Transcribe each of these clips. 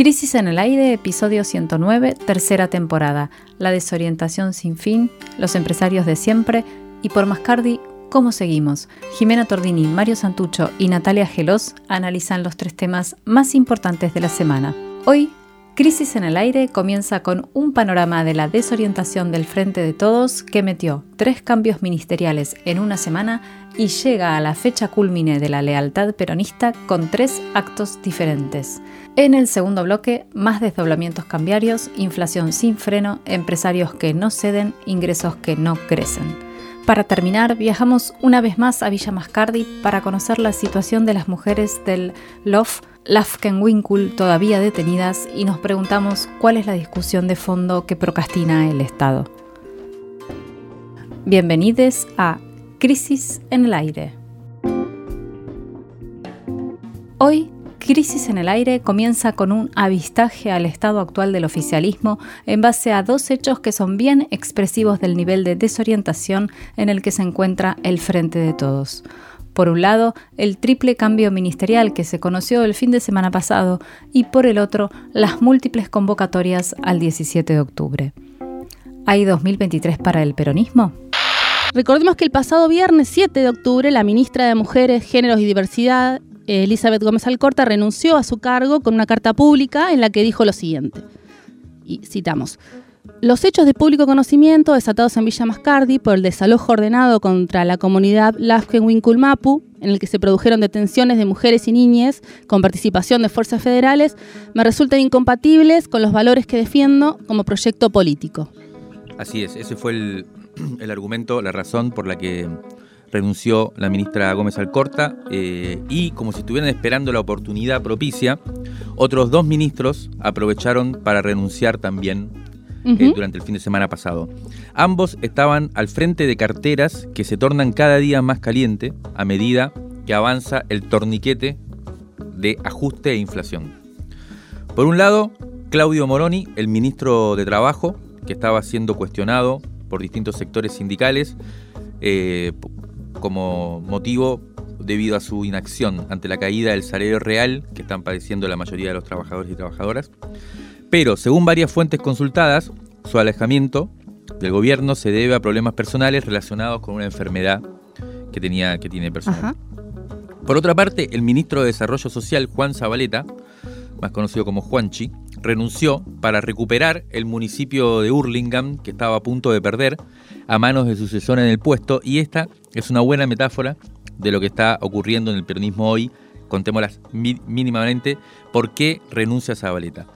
Crisis en el aire, episodio 109, tercera temporada. La desorientación sin fin, los empresarios de siempre y por Mascardi, ¿cómo seguimos? Jimena Tordini, Mario Santucho y Natalia Gelos analizan los tres temas más importantes de la semana. Hoy Crisis en el aire comienza con un panorama de la desorientación del Frente de Todos que metió tres cambios ministeriales en una semana y llega a la fecha culmine de la lealtad peronista con tres actos diferentes. En el segundo bloque, más desdoblamientos cambiarios, inflación sin freno, empresarios que no ceden, ingresos que no crecen. Para terminar, viajamos una vez más a Villa Mascardi para conocer la situación de las mujeres del LOF Lafkenwinkle todavía detenidas y nos preguntamos cuál es la discusión de fondo que procrastina el Estado. Bienvenidos a Crisis en el Aire. Hoy, Crisis en el Aire comienza con un avistaje al estado actual del oficialismo en base a dos hechos que son bien expresivos del nivel de desorientación en el que se encuentra el Frente de Todos. Por un lado, el triple cambio ministerial que se conoció el fin de semana pasado y por el otro, las múltiples convocatorias al 17 de octubre. ¿Hay 2023 para el peronismo? Recordemos que el pasado viernes 7 de octubre la ministra de Mujeres, Géneros y Diversidad, Elizabeth Gómez Alcorta, renunció a su cargo con una carta pública en la que dijo lo siguiente. Y citamos. Los hechos de público conocimiento desatados en Villa Mascardi por el desalojo ordenado contra la comunidad Lafken-Winkulmapu, en el que se produjeron detenciones de mujeres y niñas con participación de fuerzas federales, me resultan incompatibles con los valores que defiendo como proyecto político. Así es, ese fue el, el argumento, la razón por la que renunció la ministra Gómez Alcorta eh, y como si estuvieran esperando la oportunidad propicia, otros dos ministros aprovecharon para renunciar también eh, durante el fin de semana pasado. Ambos estaban al frente de carteras que se tornan cada día más caliente a medida que avanza el torniquete de ajuste e inflación. Por un lado, Claudio Moroni, el ministro de Trabajo, que estaba siendo cuestionado por distintos sectores sindicales eh, como motivo debido a su inacción ante la caída del salario real que están padeciendo la mayoría de los trabajadores y trabajadoras. Pero, según varias fuentes consultadas, su alejamiento del gobierno se debe a problemas personales relacionados con una enfermedad que, tenía, que tiene personal. Por otra parte, el ministro de Desarrollo Social, Juan Zabaleta, más conocido como Juanchi, renunció para recuperar el municipio de Hurlingham, que estaba a punto de perder, a manos de su sucesor en el puesto, y esta es una buena metáfora de lo que está ocurriendo en el peronismo hoy, contémoslas mínimamente, por qué renuncia Zabaleta.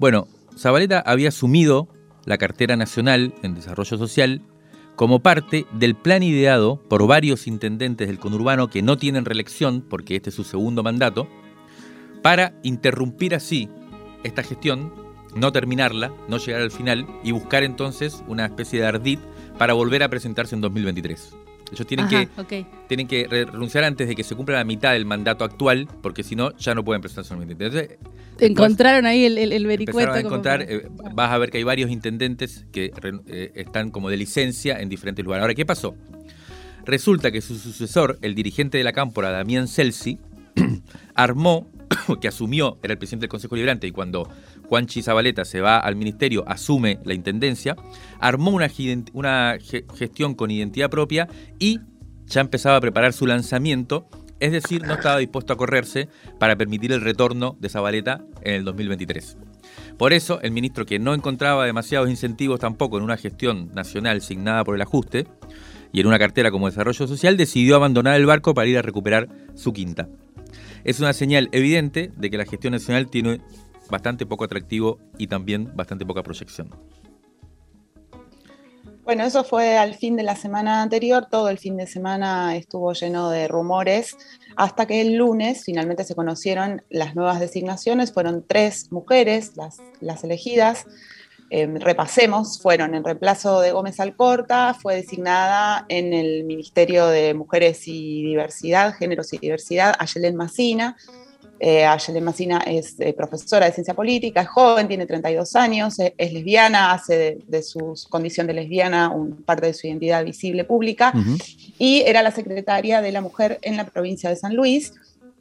Bueno, Zabaleta había asumido la cartera nacional en desarrollo social como parte del plan ideado por varios intendentes del conurbano que no tienen reelección, porque este es su segundo mandato, para interrumpir así esta gestión, no terminarla, no llegar al final y buscar entonces una especie de ardid para volver a presentarse en 2023. Ellos tienen, que, tienen que renunciar antes de que se cumpla la mitad del mandato actual, porque si no, ya no pueden presentarse en 2023. Encontraron ahí el, el, vericueto. A encontrar, eh, vas a ver que hay varios intendentes que eh, están como de licencia en diferentes lugares. Ahora, ¿qué pasó? Resulta que su sucesor, el dirigente de la cámpora, Damián Celsi, armó, que asumió, era el presidente del Consejo Liberante, y cuando Juan Chizabaleta se va al ministerio, asume la intendencia, armó una, una gestión con identidad propia y ya empezaba a preparar su lanzamiento es decir, no estaba dispuesto a correrse para permitir el retorno de Zabaleta en el 2023. Por eso, el ministro, que no encontraba demasiados incentivos tampoco en una gestión nacional signada por el ajuste y en una cartera como desarrollo social, decidió abandonar el barco para ir a recuperar su quinta. Es una señal evidente de que la gestión nacional tiene bastante poco atractivo y también bastante poca proyección. Bueno, eso fue al fin de la semana anterior, todo el fin de semana estuvo lleno de rumores, hasta que el lunes finalmente se conocieron las nuevas designaciones, fueron tres mujeres las, elegidas, em, repasemos, fueron en reemplazo de Gómez Alcorta, fue designada en el Ministerio de Mujeres y Diversidad, Géneros y Diversidad, Ayelen Macina, eh, Massina es eh, profesora de ciencia política, es joven, tiene 32 años, eh, es, lesbiana, hace de, su condición de lesbiana un, parte de su identidad visible pública y era la secretaria de la mujer en la provincia de San Luis.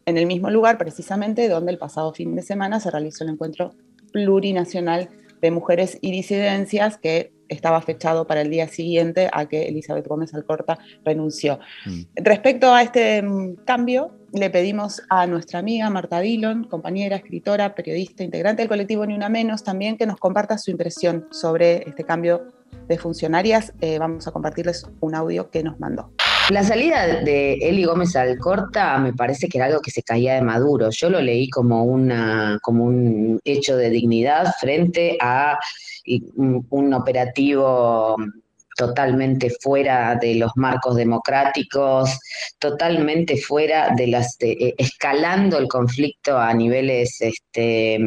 en el mismo lugar precisamente donde el pasado fin de semana se realizó el encuentro plurinacional de mujeres y disidencias que estaba fechado para el día siguiente a que Elizabeth Gómez Alcorta renunció. Mm. Respecto a este mm, cambio, le pedimos a nuestra amiga Marta Dillon, compañera, escritora, periodista, integrante del colectivo Ni Una Menos, también que nos comparta su impresión sobre este cambio de funcionarias. Eh, vamos a compartirles un audio que nos mandó. La salida de Eli Gómez Alcorta me parece que era algo que se caía de Maduro. Yo lo leí como, una, como un hecho de dignidad frente a un operativo totalmente fuera de los marcos democráticos, totalmente fuera de las, eh, escalando el conflicto a niveles este,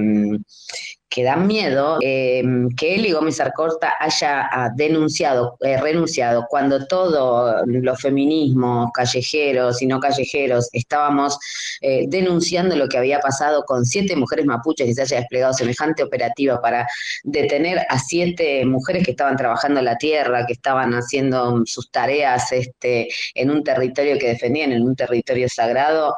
que da miedo eh, que Eli Gómez Arcorta haya ah, denunciado, eh, renunciado, cuando todos los feminismos callejeros y no callejeros estábamos eh, denunciando lo que había pasado con siete mujeres mapuches y se haya desplegado semejante operativa para detener a siete mujeres que estaban trabajando la tierra, que estaban haciendo sus tareas este, en un territorio que defendían, en un territorio sagrado,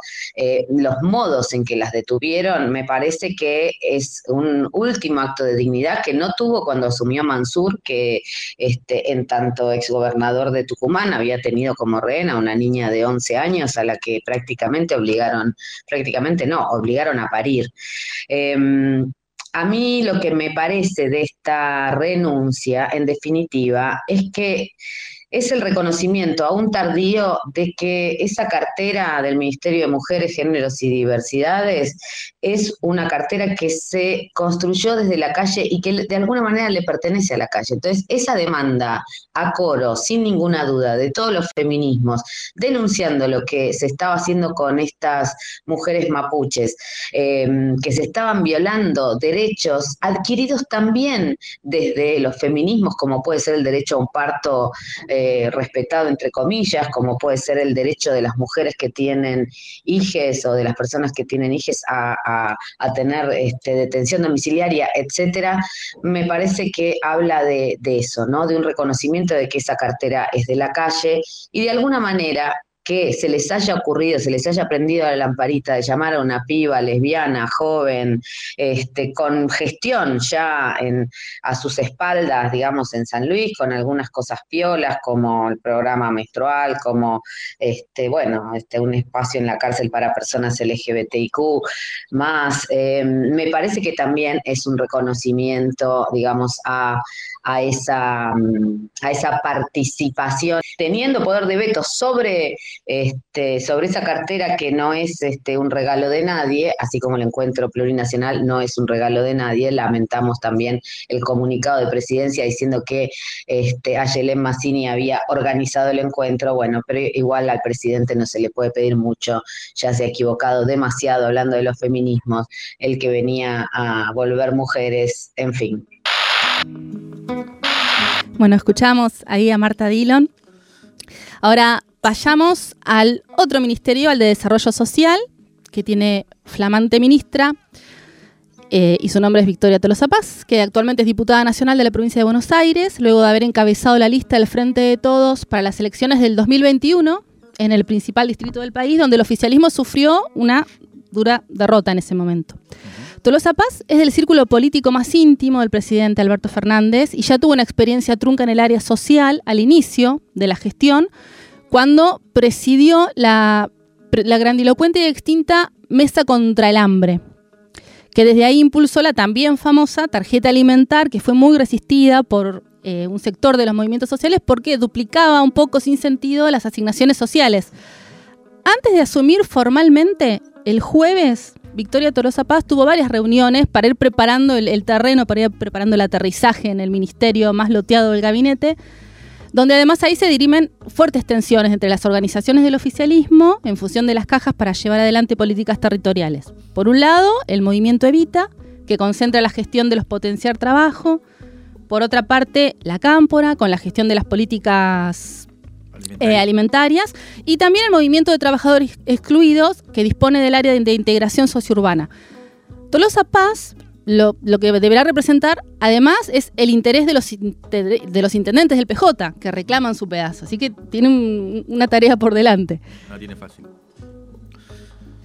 los modos en que las detuvieron, me parece que es un último acto de dignidad que no tuvo cuando asumió Mansur, que este, en tanto exgobernador de Tucumán había tenido como rehén a una niña de 11 años a la que prácticamente obligaron, prácticamente no, obligaron a parir. Em, a mí lo que me parece de esta renuncia, en definitiva, es que es el reconocimiento aún tardío de que esa cartera del Ministerio de Mujeres, Géneros y Diversidades es una cartera que se construyó desde la calle y que de alguna manera le pertenece a la calle. Entonces, esa demanda a coro, sin ninguna duda, de todos los feminismos, denunciando lo que se estaba haciendo con estas mujeres mapuches, em, que se estaban violando derechos adquiridos también desde los feminismos, como puede ser el derecho a un parto. Eh, respetado entre comillas, como puede ser el derecho de las mujeres que tienen hijes o de las personas que tienen hijes a, tener este, detención domiciliaria, etcétera, me parece que habla de, de eso, ¿no? De un reconocimiento de que esa cartera es de la calle y de alguna manera que se les haya ocurrido, se les haya prendido la lamparita de llamar a una piba lesbiana, joven, este, con gestión ya a sus espaldas, digamos, en San Luis, con algunas cosas piolas como el programa menstrual, como, este, bueno, este, un espacio en la cárcel para personas LGBTIQ, más, eh, me parece que también es un reconocimiento, digamos, a a esa, a esa participación, teniendo poder de veto sobre, este, sobre esa cartera que no es este, un regalo de nadie, así como el encuentro plurinacional no es un regalo de nadie. Lamentamos también el comunicado de presidencia diciendo que este, Ayelen Massini había organizado el encuentro, bueno, pero igual al presidente no se le puede pedir mucho, ya se ha equivocado demasiado hablando de los feminismos, el que venía a volver mujeres, en fin. Bueno, escuchamos ahí a Marta Dillon. Ahora vayamos al otro ministerio, al de Desarrollo Social, que tiene flamante ministra, eh, y su nombre es Victoria Tolosa Paz, que actualmente es diputada nacional de la provincia de Buenos Aires, luego de haber encabezado la lista del Frente de Todos para las elecciones del 2021 en el principal distrito del país, donde el oficialismo sufrió una dura derrota en ese momento. Tolosa Paz es del círculo político más íntimo del presidente Alberto Fernández y ya tuvo una experiencia trunca en el área social al inicio de la gestión, cuando presidió la, grandilocuente y extinta Mesa contra el Hambre, que desde ahí impulsó la también famosa tarjeta alimentar, que fue muy resistida por eh, un sector de los movimientos sociales porque duplicaba un poco sin sentido las asignaciones sociales. Antes de asumir formalmente, el jueves Victoria Torosa Paz tuvo varias reuniones para ir preparando el, terreno, para ir preparando el aterrizaje en el ministerio más loteado del gabinete, donde además ahí se dirimen fuertes tensiones entre las organizaciones del oficialismo en función de las cajas para llevar adelante políticas territoriales. Por un lado, el movimiento Evita, que concentra la gestión de los potenciar trabajo. Por otra parte, la Cámpora, con la gestión de las políticas eh, alimentarias y también el movimiento de trabajadores excluidos que dispone del área de, integración sociourbana. Tolosa Paz lo, que deberá representar, además, es el interés de los, de los intendentes del PJ, que reclaman su pedazo. Así que tiene una tarea por delante. No tiene fácil.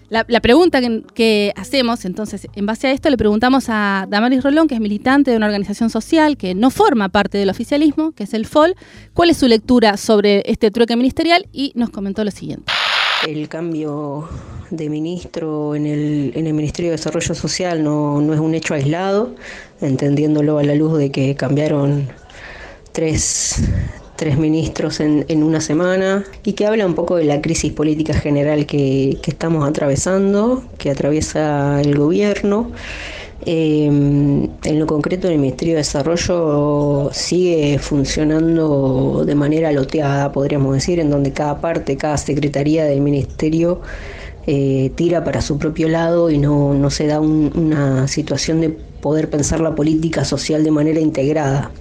La, pregunta que, hacemos, entonces, en base a esto, le preguntamos a Damaris Rolón, que es militante de una organización social que no forma parte del oficialismo, que es el FOL, cuál es su lectura sobre este trueque ministerial y nos comentó lo siguiente. El cambio de ministro en el, en el Ministerio de Desarrollo Social no, no es un hecho aislado, entendiéndolo a la luz de que cambiaron tres, tres ministros en, en, una semana y que habla un poco de la crisis política general que, que estamos atravesando, que atraviesa el gobierno. Eh, en lo concreto, el Ministerio de Desarrollo sigue funcionando de manera loteada, podríamos decir, en donde cada parte, cada secretaría del ministerio eh, tira para su propio lado y no, no se da una situación de poder pensar la política social de manera integrada.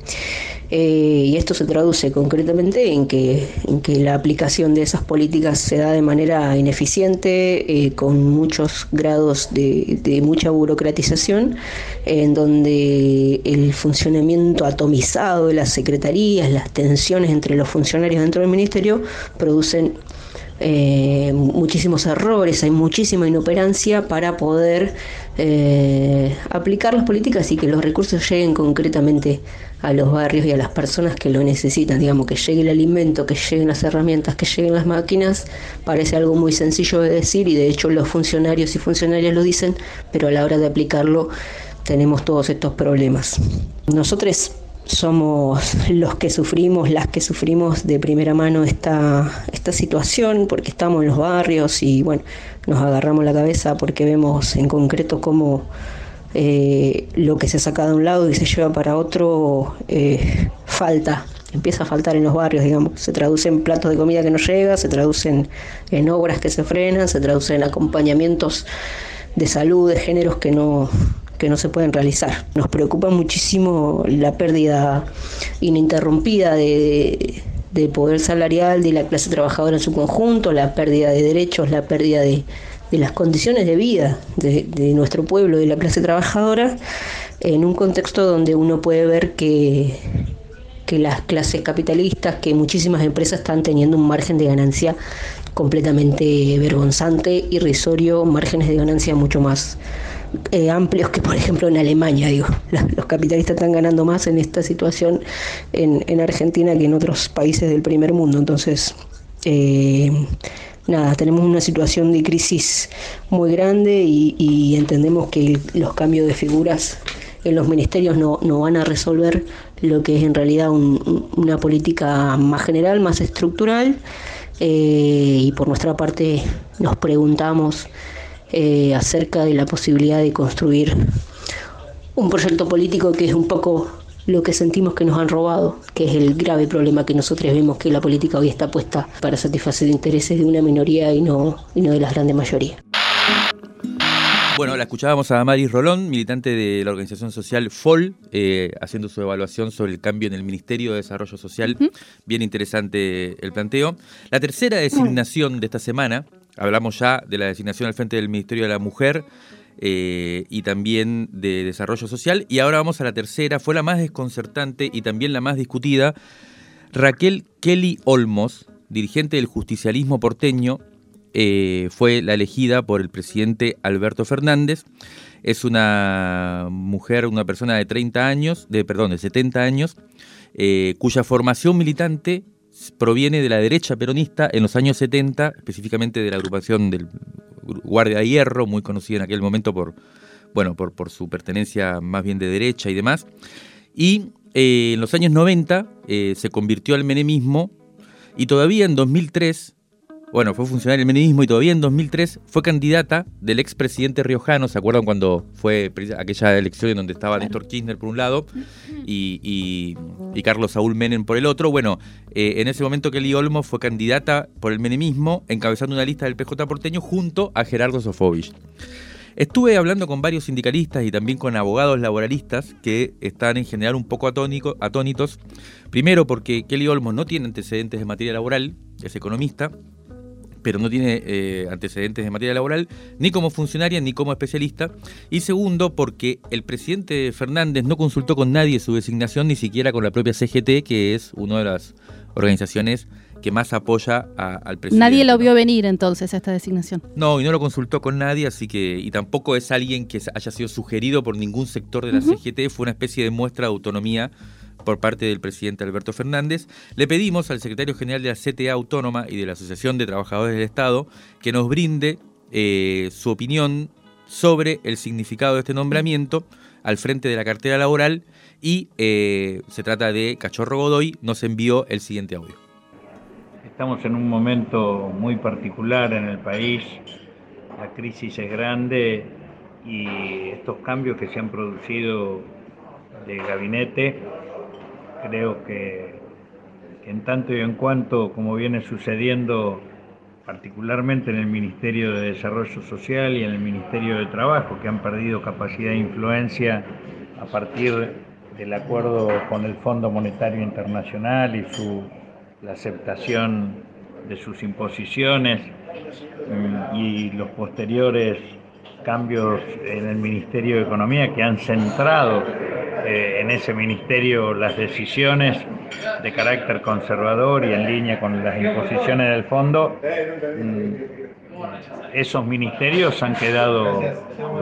Eh, y esto se traduce concretamente en que, en que, la aplicación de esas políticas se da de manera ineficiente, eh, con muchos grados de, de, mucha burocratización, en donde el funcionamiento atomizado de las secretarías, las tensiones entre los funcionarios dentro del ministerio, producen eh, muchísimos errores, hay muchísima inoperancia para poder eh, aplicar las políticas y que los recursos lleguen concretamente a los barrios y a las personas que lo necesitan, digamos, que llegue el alimento, que lleguen las herramientas, que lleguen las máquinas, parece algo muy sencillo de decir y de hecho los funcionarios y funcionarias lo dicen, pero a la hora de aplicarlo tenemos todos estos problemas. Nosotros somos los que sufrimos, las que sufrimos de primera mano esta, esta situación, porque estamos en los barrios y bueno, nos agarramos la cabeza porque vemos en concreto cómo eh, lo que se saca de un lado y se lleva para otro eh, falta, empieza a faltar en los barrios, digamos, se traduce en platos de comida que no llega, se traducen en obras que se frenan, se traducen en acompañamientos de salud, de géneros que no, que no se pueden realizar. Nos preocupa muchísimo la pérdida ininterrumpida de, poder salarial de la clase trabajadora en su conjunto, la pérdida de derechos, la pérdida de, las condiciones de vida de, nuestro pueblo, de la clase trabajadora, en un contexto donde uno puede ver que, que las clases capitalistas, que muchísimas empresas están teniendo un margen de ganancia completamente vergonzante, irrisorio, márgenes de ganancia mucho más eh, amplios que por ejemplo en Alemania, digo. Los capitalistas están ganando más en esta situación en, en Argentina que en otros países del primer mundo. Entonces, eh, nada, tenemos una situación de crisis muy grande y, entendemos que los cambios de figuras en los ministerios no, no, van a resolver lo que es en realidad una política más general, más estructural. Eh, y por nuestra parte nos preguntamos eh, acerca de la posibilidad de construir un proyecto político que es un poco lo que sentimos que nos han robado, que es el grave problema que nosotros vemos que la política hoy está puesta para satisfacer intereses de una minoría y no, y no de las grandes mayorías. Bueno, la escuchábamos a Maris Rolón, militante de la organización social FOL, eh, haciendo su evaluación sobre el cambio en el Ministerio de Desarrollo Social. Bien interesante el planteo. La tercera designación de esta semana Hablamos ya de la designación al frente del Ministerio de la Mujer eh, y también de Desarrollo Social. Y ahora vamos a la tercera, fue la más desconcertante y también la más discutida. Raquel Kelly Olmos, dirigente del justicialismo porteño, eh, fue la elegida por el presidente Alberto Fernández. Es una mujer, una persona de 30 años, de perdón, de 70 años, eh, cuya formación militante proviene de la derecha peronista en los años 70, específicamente de la agrupación del Guardia de Hierro, muy conocida en aquel momento por, bueno, por, su pertenencia más bien de derecha y demás. Y eh, en los años 90 eh, se convirtió al menemismo y todavía en 2003 bueno, fue funcionaria del menemismo y todavía en 2003 fue candidata del expresidente riojano. ¿Se acuerdan cuando fue aquella elección en donde estaba Néstor Kirchner por un lado y, Carlos Saúl Menem por el otro? Bueno, eh, en ese momento Kelly Olmo fue candidata por el menemismo, encabezando una lista del PJ porteño junto a Gerardo Sofovich. Estuve hablando con varios sindicalistas y también con abogados laboralistas que están en general un poco atónitos. Primero porque Kelly Olmo no tiene antecedentes de materia laboral, es economista, pero no tiene eh, antecedentes en materia laboral, ni como funcionaria ni como especialista. Y segundo, porque el presidente Fernández no consultó con nadie su designación, ni siquiera con la propia CGT, que es una de las organizaciones que más apoya al presidente. Nadie lo vio venir entonces esta designación. No, y no lo consultó con nadie, así que, y tampoco es alguien que haya sido sugerido por ningún sector de la CGT, fue una especie de muestra de autonomía por parte del presidente Alberto Fernández, le pedimos al secretario general de la CTA Autónoma y de la Asociación de Trabajadores del Estado que nos brinde eh, su opinión sobre el significado de este nombramiento al frente de la cartera laboral y eh, se trata de Cachorro Godoy, nos envió el siguiente audio. Estamos en un momento muy particular en el país, la crisis es grande y estos cambios que se han producido de gabinete, creo que, en tanto y en cuanto, como viene sucediendo particularmente en el Ministerio de Desarrollo Social y en el Ministerio de Trabajo, que han perdido capacidad de influencia a partir del acuerdo con el Fondo Monetario Internacional y su la aceptación de sus imposiciones mm, y los posteriores cambios en el Ministerio de Economía que han centrado eh, en ese ministerio las decisiones de carácter conservador y en línea con las imposiciones del fondo, mm, esos ministerios han quedado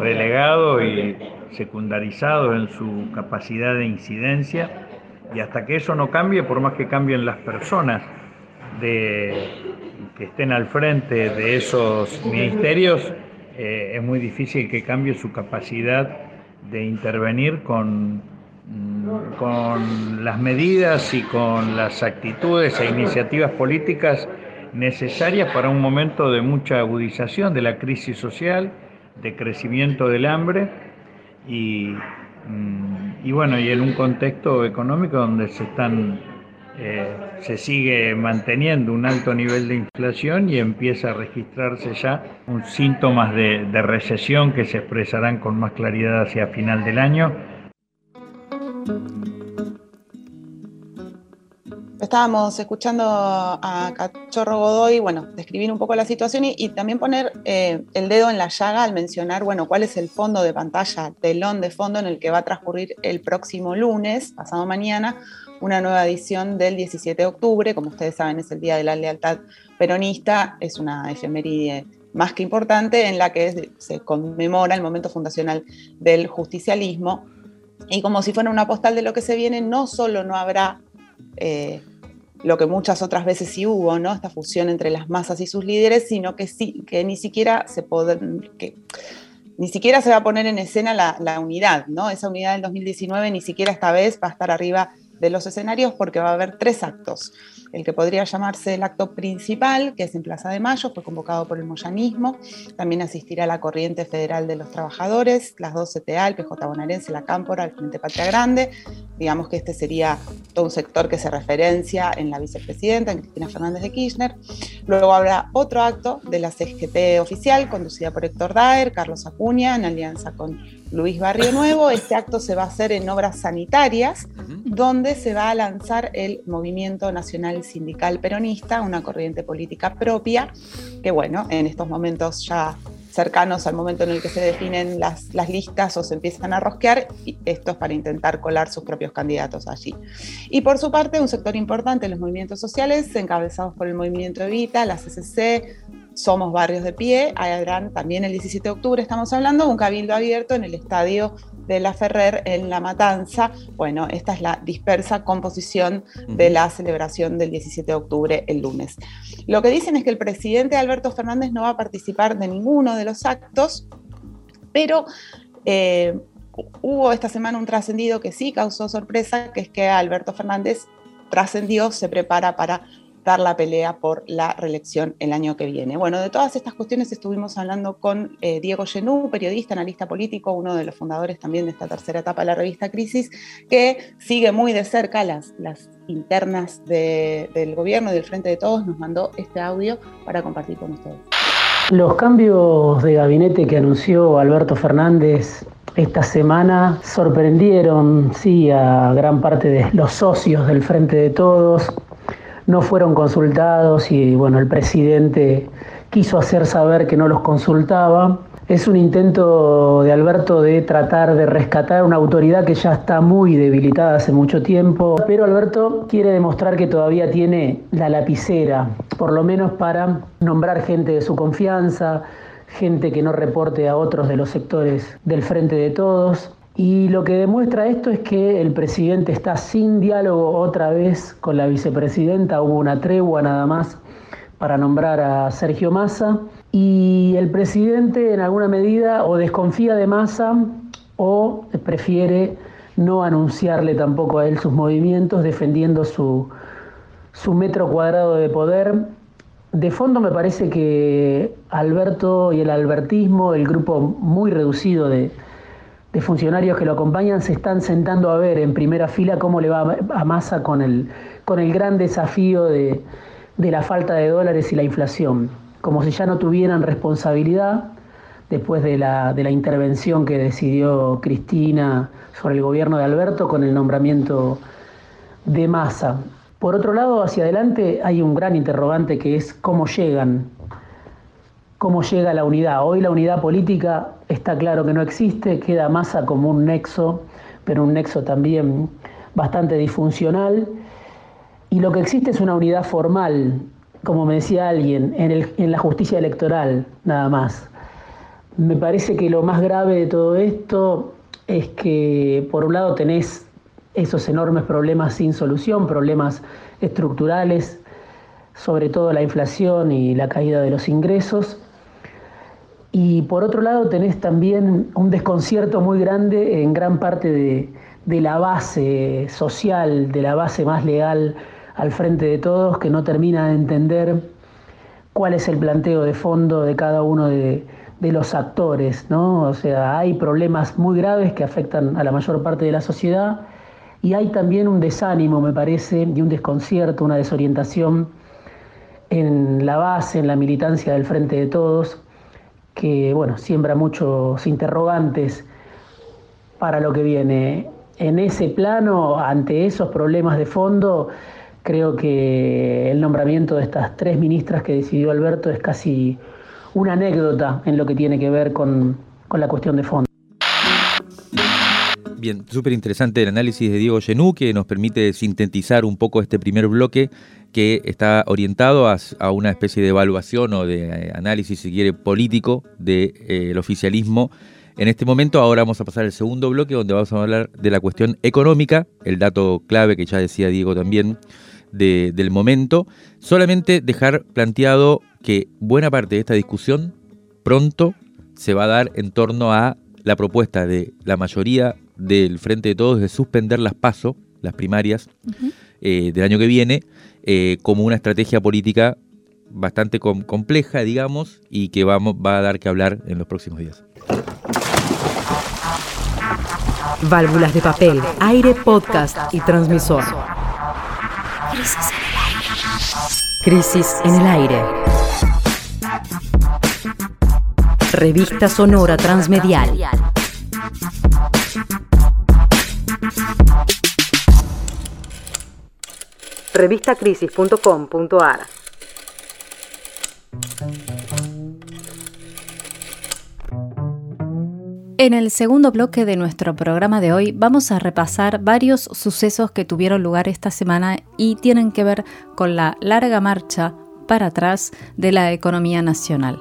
relegados y secundarizados en su capacidad de incidencia. Y hasta que eso no cambie, por más que cambien las personas que estén al frente de esos ministerios, eh, es muy difícil que cambie su capacidad de intervenir con, mm, con las medidas y con las actitudes e iniciativas políticas necesarias para un momento de mucha agudización de la crisis social, de crecimiento del hambre y, mm, y bueno, y en un contexto económico donde se están eh, se sigue manteniendo un alto nivel de inflación y empieza a registrarse ya un síntomas de, recesión que se expresarán con más claridad hacia final del año. Estábamos escuchando a Cachorro Godoy, bueno, describir un poco la situación y, también poner eh, el dedo en la llaga al mencionar, bueno, cuál es el fondo de pantalla, telón de fondo en el que va a transcurrir el próximo lunes, pasado mañana, una nueva edición del 17 de octubre. Como ustedes saben, es el Día de la Lealtad Peronista, es una efeméride más que importante en la que se conmemora el momento fundacional del justicialismo. Y como si fuera una postal de lo que se viene, no solo no habrá eh, lo que muchas otras veces sí hubo, ¿no? Esta fusión entre las masas y sus líderes, sino que sí, que ni siquiera se que ni siquiera se va a poner en escena la, la, unidad, ¿no? Esa unidad del 2019 ni siquiera esta vez va a estar arriba de los escenarios porque va a haber tres actos el que podría llamarse el acto principal, que es en Plaza de Mayo, fue convocado por el moyanismo. También asistirá la Corriente Federal de los Trabajadores, las dos CTA, el PJ Bonaerense, la Cámpora, el Frente Patria Grande. Digamos que este sería todo un sector que se referencia en la vicepresidenta, en Cristina Fernández de Kirchner. Luego habrá otro acto de la CGT oficial, conducida por Héctor Daer, Carlos Acuña, en alianza con Luis Barrio Nuevo. Este acto se va a hacer en obras sanitarias, donde se va a lanzar el Movimiento Nacional Sindical Peronista, una corriente política propia, que bueno, en estos momentos ya cercanos al momento en el que se definen las, las, listas o se empiezan a rosquear, y esto es para intentar colar sus propios candidatos allí. Y por su parte, un sector importante, los movimientos sociales, encabezados por el movimiento Evita, la CCC, somos barrios de pie, habrán también el 17 de octubre, estamos hablando, un cabildo abierto en el estadio de la Ferrer en La Matanza. Bueno, esta es la dispersa composición de la celebración del 17 de octubre el lunes. Lo que dicen es que el presidente Alberto Fernández no va a participar de ninguno de los actos, pero eh, hubo esta semana un trascendido que sí causó sorpresa, que es que Alberto Fernández trascendió, se prepara para dar la pelea por la reelección el año que viene. Bueno, de todas estas cuestiones estuvimos hablando con eh, Diego Genú, periodista, analista político, uno de los fundadores también de esta tercera etapa de la revista Crisis, que sigue muy de cerca las, las internas del gobierno y del Frente de Todos, nos mandó este audio para compartir con ustedes. Los cambios de gabinete que anunció Alberto Fernández esta semana sorprendieron, sí, a gran parte de los socios del Frente de Todos, no fueron consultados y bueno, el presidente quiso hacer saber que no los consultaba. Es un intento de Alberto de tratar de rescatar una autoridad que ya está muy debilitada hace mucho tiempo, pero Alberto quiere demostrar que todavía tiene la lapicera, por lo menos para nombrar gente de su confianza, gente que no reporte a otros de los sectores del frente de todos. Y lo que demuestra esto es que el presidente está sin diálogo otra vez con la vicepresidenta, hubo una tregua nada más para nombrar a Sergio Massa y el presidente en alguna medida o desconfía de Massa o prefiere no anunciarle tampoco a él sus movimientos defendiendo su, su metro cuadrado de poder. De fondo me parece que Alberto y el albertismo, el grupo muy reducido de, de funcionarios que lo acompañan, se están sentando a ver en primera fila cómo le va a Massa con el, con el gran desafío de, de la falta de dólares y la inflación, como si ya no tuvieran responsabilidad después de la, de la intervención que decidió Cristina sobre el gobierno de Alberto con el nombramiento de Massa. Por otro lado, hacia adelante hay un gran interrogante que es cómo llegan, cómo llega la unidad. Hoy la unidad política está claro que no existe, queda Massa como un nexo, pero un nexo también bastante disfuncional y lo que existe es una unidad formal, como me decía alguien, en, la justicia electoral, nada más. Me parece que lo más grave de todo esto es que, por un lado, tenés esos enormes problemas sin solución, problemas estructurales, sobre todo la inflación y la caída de los ingresos. Y por otro lado tenés también un desconcierto muy grande en gran parte de, de la base social, de la base más legal al frente de todos que no termina de entender cuál es el planteo de fondo de cada uno de, los actores, ¿no? O sea, hay problemas muy graves que afectan a la mayor parte de la sociedad y hay también un desánimo, me parece, y un desconcierto, una desorientación en la base, en la militancia del frente de todos, que, bueno, siembra muchos interrogantes para lo que viene. En ese plano, ante esos problemas de fondo, Creo que el nombramiento de estas tres ministras que decidió Alberto es casi una anécdota en lo que tiene que ver con, la cuestión de fondo. Súper interesante el análisis de Diego Genú que nos permite sintetizar un poco este primer bloque que está orientado a, una especie de evaluación o de eh, análisis, si quiere, político del de, eh, oficialismo. En este momento ahora vamos a pasar al segundo bloque donde vamos a hablar de la cuestión económica, el dato clave que ya decía Diego también, del momento, solamente dejar planteado que buena parte de esta discusión pronto se va a dar en torno a la propuesta de la mayoría del Frente de Todos de suspender las PASO, las primarias, eh, del año que viene, eh, como una estrategia política bastante compleja, digamos, y que vamos, va a dar que hablar en los próximos días. Válvulas de papel, aire, podcast y transmisor. Crisis en el aire. Revista Sonora Transmedial. Revistacrisis.com.ar En el segundo bloque de nuestro programa de hoy vamos a repasar varios sucesos que tuvieron lugar esta semana y tienen que ver con la larga marcha para atrás de la economía nacional.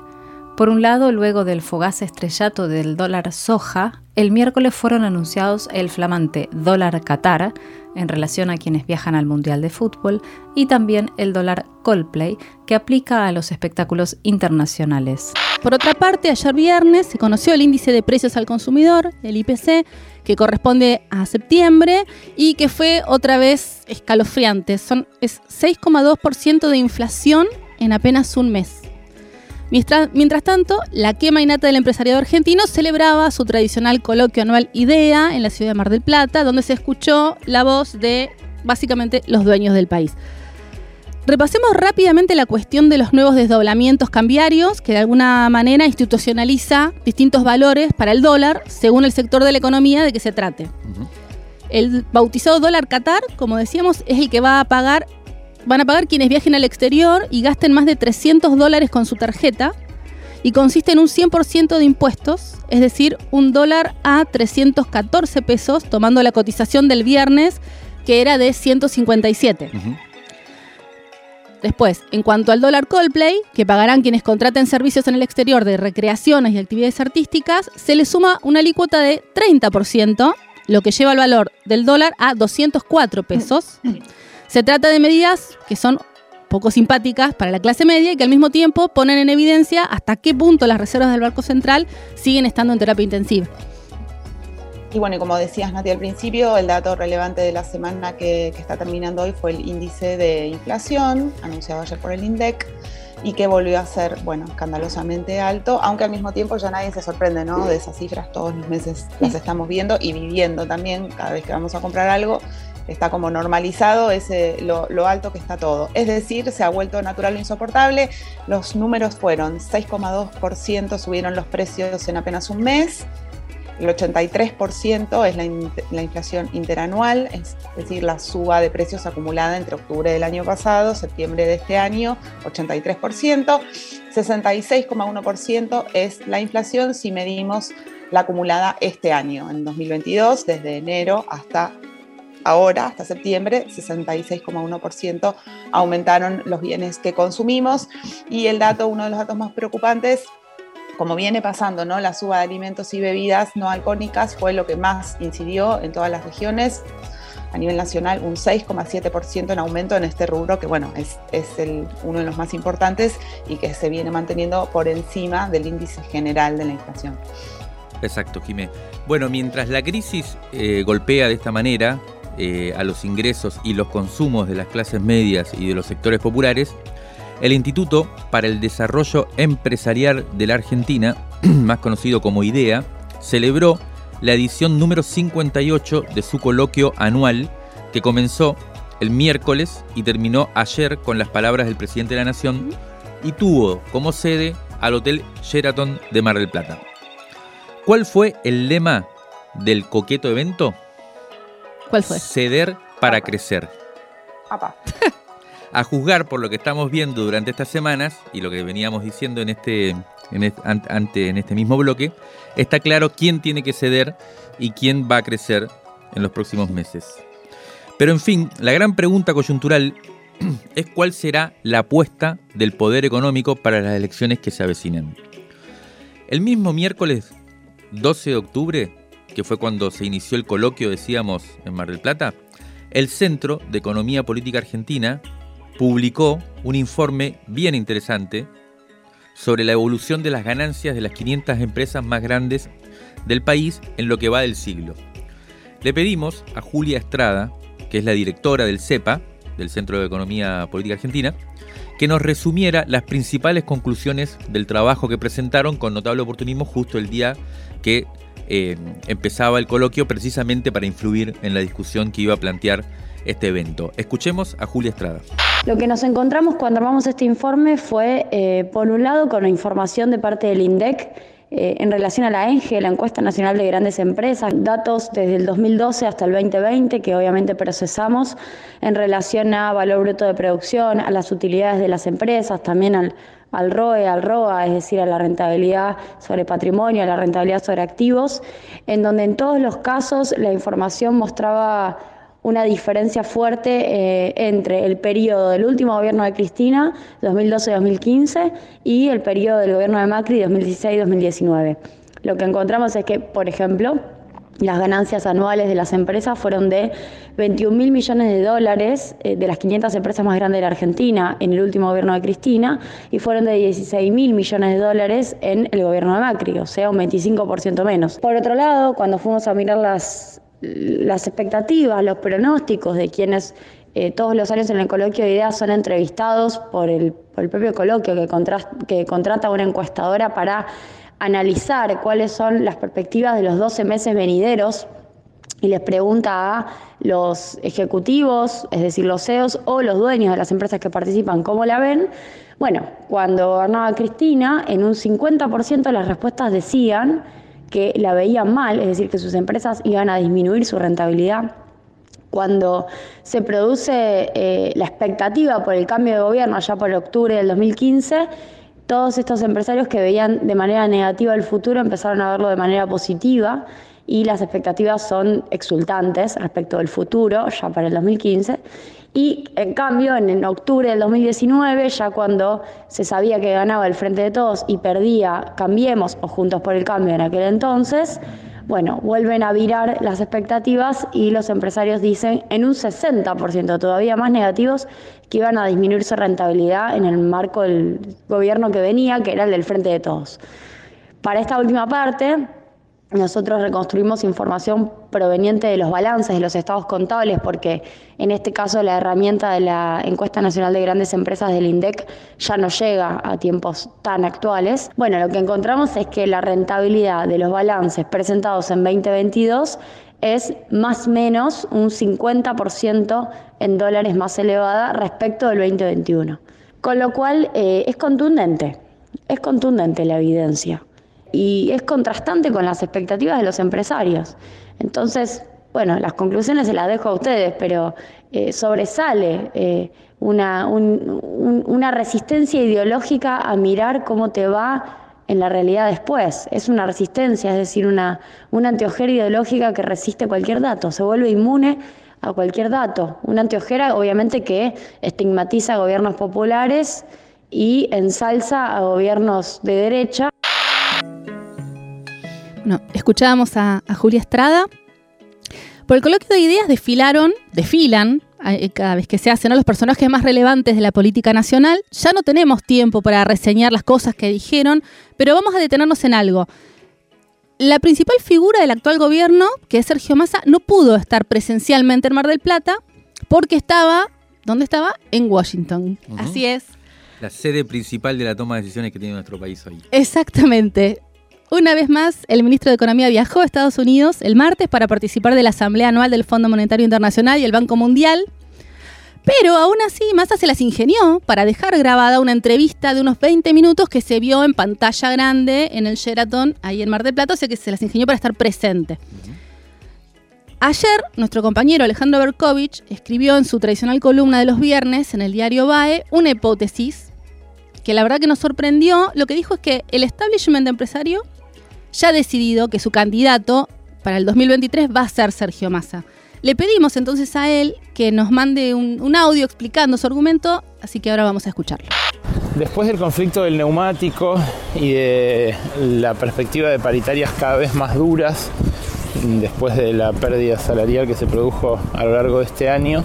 Por un lado, luego del fogaz estrellato del dólar soja, el miércoles fueron anunciados el flamante dólar Qatar en relación a quienes viajan al Mundial de Fútbol y también el dólar Coldplay que aplica a los espectáculos internacionales. Por otra parte, ayer viernes se conoció el índice de precios al consumidor, el IPC, que corresponde a septiembre y que fue otra vez escalofriante. Son, es 6,2% de inflación en apenas un mes. Mientras, tanto, la quema innata del empresariado argentino celebraba su tradicional coloquio anual IDEA en la ciudad de Mar del Plata, donde se escuchó la voz de básicamente los dueños del país. Repasemos rápidamente la cuestión de los nuevos desdoblamientos cambiarios, que de alguna manera institucionaliza distintos valores para el dólar según el sector de la economía de que se trate. El bautizado dólar Qatar, como decíamos, es el que va a pagar van a pagar quienes viajen al exterior y gasten más de 300 dólares con su tarjeta. y consiste en un 100% de impuestos, es decir, un dólar a 314 pesos, tomando la cotización del viernes que era de 157. Después, en cuanto al dólar Coldplay, que pagarán quienes contraten servicios en el exterior de recreaciones y actividades artísticas, se le suma una alícuota de 30%, lo que lleva el valor del dólar a 204 pesos. Se trata de medidas que son poco simpáticas para la clase media y que al mismo tiempo ponen en evidencia hasta qué punto las reservas del Banco Central siguen estando en terapia intensiva. Y bueno, y como decías, Nati, al principio, el dato relevante de la semana que, está terminando hoy fue el índice de inflación, anunciado ayer por el INDEC, y que volvió a ser, bueno, escandalosamente alto, aunque al mismo tiempo ya nadie se sorprende, ¿no? De esas cifras, todos los meses las estamos viendo y viviendo también, cada vez que vamos a comprar algo, está como normalizado ese, lo, lo, alto que está todo. Es decir, se ha vuelto natural e insoportable. Los números fueron 6,2% subieron los precios en apenas un mes. El 83% es la, inflación interanual, es decir, la suba de precios acumulada entre octubre del año pasado, septiembre de este año, 83%. 66,1% es la inflación si medimos la acumulada este año, en 2022, desde enero hasta ahora, hasta septiembre, 66,1% aumentaron los bienes que consumimos. Y el dato, uno de los datos más preocupantes, como viene pasando, ¿no? La suba de alimentos y bebidas no alcohólicas fue lo que más incidió en todas las regiones. A nivel nacional, un 6,7% en aumento en este rubro, que bueno, es, el, uno de los más importantes y que se viene manteniendo por encima del índice general de la inflación. Exacto, Jimé. Bueno, mientras la crisis eh, golpea de esta manera eh, a los ingresos y los consumos de las clases medias y de los sectores populares, el Instituto para el Desarrollo Empresarial de la Argentina, más conocido como IDEA, celebró la edición número 58 de su coloquio anual que comenzó el miércoles y terminó ayer con las palabras del presidente de la Nación y tuvo como sede al Hotel Sheraton de Mar del Plata. ¿Cuál fue el lema del coqueto evento? ¿Cuál fue? Ceder para crecer. a juzgar por lo que estamos viendo durante estas semanas y lo que veníamos diciendo en este, en este, en este mismo bloque, está claro quién tiene que ceder y quién va a crecer en los próximos meses. Pero en fin, la gran pregunta coyuntural es cuál será la apuesta del poder económico para las elecciones que se avecinan. El mismo miércoles 12 de octubre, que fue cuando se inició el coloquio, decíamos, en Mar del Plata, el Centro de Economía Política Argentina publicó un informe bien interesante sobre la evolución de las ganancias de las 500 empresas más grandes del país en lo que va del siglo. Le pedimos a Julia Estrada, que es la directora del CEPA, del Centro de Economía Política Argentina, que nos resumiera las principales conclusiones del trabajo que presentaron con notable oportunismo justo el día que eh, empezaba el coloquio, precisamente para influir en la discusión que iba a plantear este evento. Escuchemos a Julia Estrada. Lo que nos encontramos cuando armamos este informe fue, eh, por un lado, con la información de parte del INDEC eh, en relación a la ENGE, la Encuesta Nacional de Grandes Empresas, datos desde el 2012 hasta el 2020 que obviamente procesamos en relación a valor bruto de producción, a las utilidades de las empresas, también al, al ROE, al ROA, es decir, a la rentabilidad sobre patrimonio, a la rentabilidad sobre activos, en donde en todos los casos la información mostraba una diferencia fuerte eh, entre el periodo del último gobierno de Cristina, 2012-2015, y el periodo del gobierno de Macri, 2016-2019. Lo que encontramos es que, por ejemplo, las ganancias anuales de las empresas fueron de 21 mil millones de dólares eh, de las 500 empresas más grandes de la Argentina en el último gobierno de Cristina y fueron de 16 mil millones de dólares en el gobierno de Macri, o sea, un 25% menos. Por otro lado, cuando fuimos a mirar las, las expectativas, los pronósticos de quienes eh, todos los años en el coloquio de ideas son entrevistados por el, propio coloquio que, que contrata una encuestadora para analizar cuáles son las perspectivas de los 12 meses venideros y les pregunta a los ejecutivos, es decir, los CEOs o los dueños de las empresas que participan, cómo la ven. Bueno, cuando gobernaba Cristina, en un 50% las respuestas decían que la veían mal, es decir, que sus empresas iban a disminuir su rentabilidad. Cuando se produce eh, la expectativa por el cambio de gobierno allá por octubre del 2015, todos estos empresarios que veían de manera negativa el futuro empezaron a verlo de manera positiva y las expectativas son exultantes respecto del futuro ya para el 2015. Y en cambio, en, octubre del 2019, ya cuando se sabía que ganaba el Frente de Todos y perdía Cambiemos o Juntos por el Cambio en aquel entonces, bueno, vuelven a virar las expectativas y los empresarios dicen en un 60% todavía más negativos que iban a disminuir su rentabilidad en el marco del gobierno que venía, que era el del Frente de Todos. Para esta última parte, nosotros reconstruimos información proveniente de los balances de los estados contables, porque en este caso la herramienta de la encuesta nacional de grandes empresas del INDEC ya no llega a tiempos tan actuales. Bueno, lo que encontramos es que la rentabilidad de los balances presentados en 2022 es más o menos un 50% en dólares más elevada respecto del 2021. Con lo cual eh, es contundente, es contundente la evidencia y es contrastante con las expectativas de los empresarios. Entonces, bueno, las conclusiones se las dejo a ustedes, pero eh, sobresale eh, una, una resistencia ideológica a mirar cómo te va en la realidad después. Es una resistencia, es decir, una, una anteojera ideológica que resiste cualquier dato, se vuelve inmune a cualquier dato. Una anteojera, obviamente, que estigmatiza a gobiernos populares y ensalza a gobiernos de derecha. No, escuchábamos a, Julia Estrada. Por el coloquio de ideas desfilaron, desfilan eh, cada vez que se hacen los personajes más relevantes de la política nacional. Ya no tenemos tiempo para reseñar las cosas que dijeron, pero vamos a detenernos en algo. La principal figura del actual gobierno, que es Sergio Massa, no pudo estar presencialmente en Mar del Plata porque estaba, ¿dónde estaba? En Washington. Así es. La sede principal de la toma de decisiones que tiene nuestro país hoy. Exactamente. Una vez más, el ministro de Economía viajó a Estados Unidos el martes para participar de la Asamblea Anual del Fondo Monetario Internacional y el Banco Mundial. Pero aún así, Massa se las ingenió para dejar grabada una entrevista de unos 20 minutos que se vio en pantalla grande en el Sheraton, ahí en Mar del Plata, o sea que se las ingenió para estar presente. Ayer, nuestro compañero Alejandro Berkovich escribió en su tradicional columna de los viernes en el diario BAE una hipótesis que la verdad que nos sorprendió. Lo que dijo es que el establishment empresario ya ha decidido que su candidato para el 2023 va a ser Sergio Massa. Le pedimos entonces a él que nos mande un, audio explicando su argumento, así que ahora vamos a escucharlo. Después del conflicto del neumático y de la perspectiva de paritarias cada vez más duras, después de la pérdida salarial que se produjo a lo largo de este año,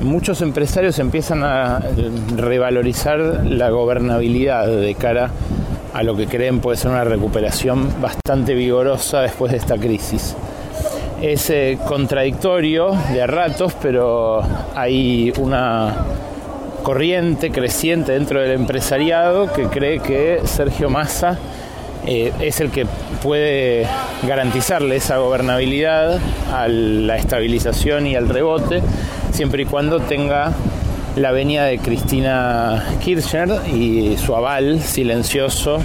muchos empresarios empiezan a revalorizar la gobernabilidad de cara a lo que creen puede ser una recuperación bastante vigorosa después de esta crisis. Es eh, contradictorio de a ratos, pero hay una corriente creciente dentro del empresariado que cree que Sergio Massa eh, es el que puede garantizarle esa gobernabilidad a la estabilización y al rebote, siempre y cuando tenga la venia de Cristina Kirchner y su aval silencioso,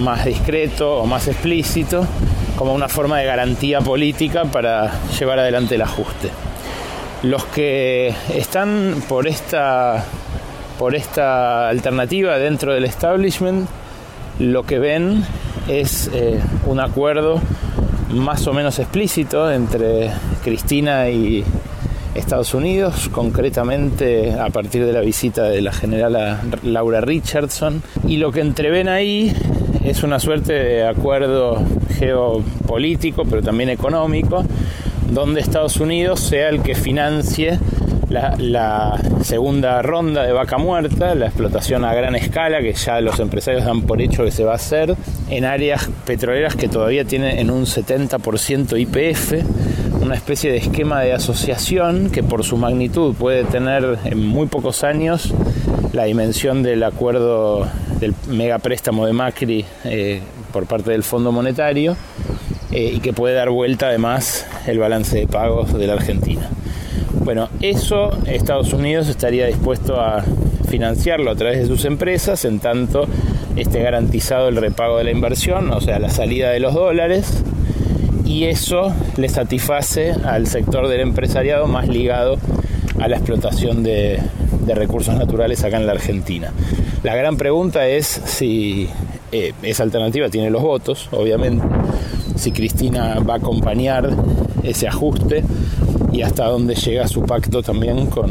más discreto o más explícito, como una forma de garantía política para llevar adelante el ajuste. Los que están por esta, por esta alternativa dentro del establishment, lo que ven es eh, un acuerdo más o menos explícito entre Cristina y Estados Unidos, concretamente a partir de la visita de la general Laura Richardson. Y lo que entreven ahí es una suerte de acuerdo geopolítico, pero también económico, donde Estados Unidos sea el que financie la, segunda ronda de vaca muerta, la explotación a gran escala, que ya los empresarios dan por hecho que se va a hacer, en áreas petroleras que todavía tienen en un 70% IPF, una especie de esquema de asociación que por su magnitud puede tener en muy pocos años la dimensión del acuerdo del megapréstamo de Macri eh, por parte del Fondo Monetario eh, y que puede dar vuelta además el balance de pagos de la Argentina. Bueno, eso Estados Unidos estaría dispuesto a financiarlo a través de sus empresas, en tanto esté garantizado el repago de la inversión, o sea, la salida de los dólares, y eso le satisface al sector del empresariado más ligado a la explotación de, recursos naturales acá en la Argentina. La gran pregunta es si eh, esa alternativa tiene los votos, obviamente, si Cristina va a acompañar ese ajuste y hasta dónde llega su pacto también con,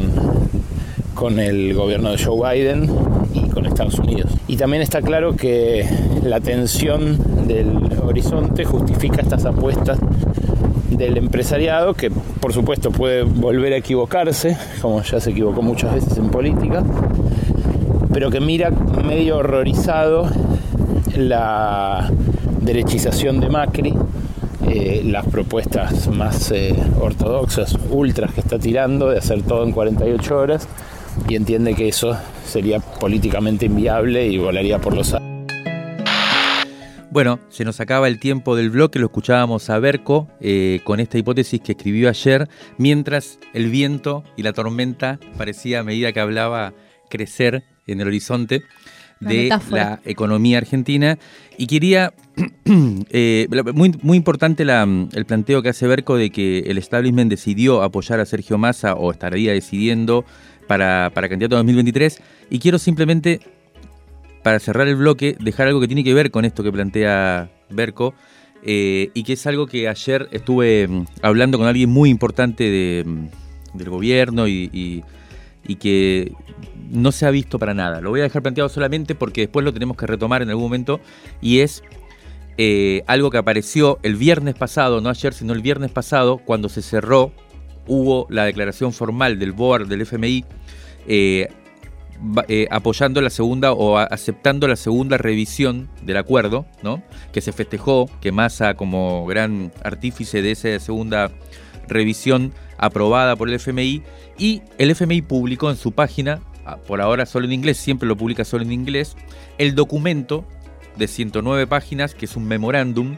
con el gobierno de Joe Biden y con Estados Unidos. Y también está claro que la tensión del horizonte justifica estas apuestas del empresariado que por supuesto puede volver a equivocarse, como ya se equivocó muchas veces en política, pero que mira medio horrorizado la derechización de Macri, eh, las propuestas más eh, ortodoxas, ultras que está tirando de hacer todo en 48 horas y entiende que eso sería políticamente inviable y volaría por los aires. Bueno, se nos acaba el tiempo del bloque, lo escuchábamos a Berco eh, con esta hipótesis que escribió ayer, mientras el viento y la tormenta parecía a medida que hablaba crecer en el horizonte de la economía argentina. Y quería, eh, muy, muy importante el planteo que hace Berco de que el establishment decidió apoyar a Sergio Massa o estaría decidiendo para, para candidato a 2023. Y quiero simplemente, para cerrar el bloque, dejar algo que tiene que ver con esto que plantea Berco. Eh, y que es algo que ayer estuve mm, hablando con alguien muy importante mm, del gobierno y, que no se ha visto para nada. Lo voy a dejar planteado solamente porque después lo tenemos que retomar en algún momento y es eh, algo que apareció el viernes pasado, no ayer, sino el viernes pasado, cuando se cerró, hubo la declaración formal del board del FMI eh, eh, apoyando la segunda o aceptando la segunda revisión del acuerdo, ¿no? que se festejó, que Massa como gran artífice de esa segunda revisión aprobada por el FMI, y el FMI publicó en su página Ah, por ahora solo en inglés, siempre lo publica solo en inglés, el documento de 109 páginas, que es un memorándum,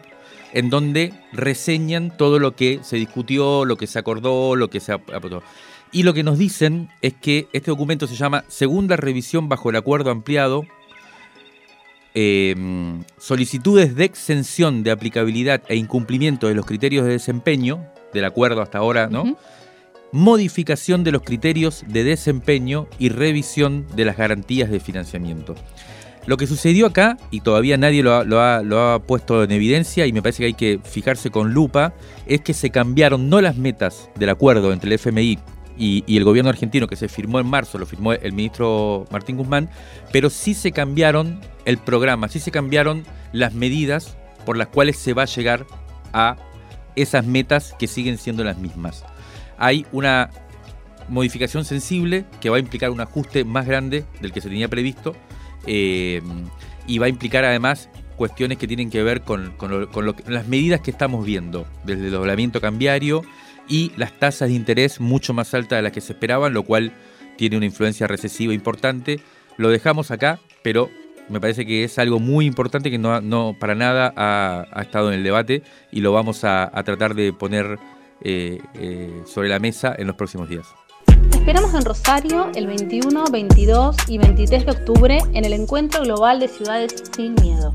en donde reseñan todo lo que se discutió, lo que se acordó, lo que se aprobó. Y lo que nos dicen es que este documento se llama Segunda Revisión bajo el Acuerdo Ampliado, em, solicitudes de exención de aplicabilidad e incumplimiento de los criterios de desempeño del acuerdo hasta ahora, ¿no? modificación de los criterios de desempeño y revisión de las garantías de financiamiento. Lo que sucedió acá, y todavía nadie lo ha, puesto en evidencia, y me parece que hay que fijarse con lupa, es que se cambiaron no las metas del acuerdo entre el FMI y, el gobierno argentino que se firmó en marzo, lo firmó el ministro Martín Guzmán, pero sí se cambiaron el programa, sí se cambiaron las medidas por las cuales se va a llegar a esas metas que siguen siendo las mismas. Hay una modificación sensible que va a implicar un ajuste más grande del que se tenía previsto eh, y va a implicar además cuestiones que tienen que ver con, las medidas que estamos viendo, desde el doblamiento cambiario y las tasas de interés mucho más altas de las que se esperaban, lo cual tiene una influencia recesiva importante. Lo dejamos acá, pero me parece que es algo muy importante que no, para nada ha, estado en el debate y lo vamos a tratar de poner eh, eh, sobre la mesa en los próximos días. Esperamos en Rosario el 21, 22 y 23 de octubre en el Encuentro Global de Ciudades Sin Miedo.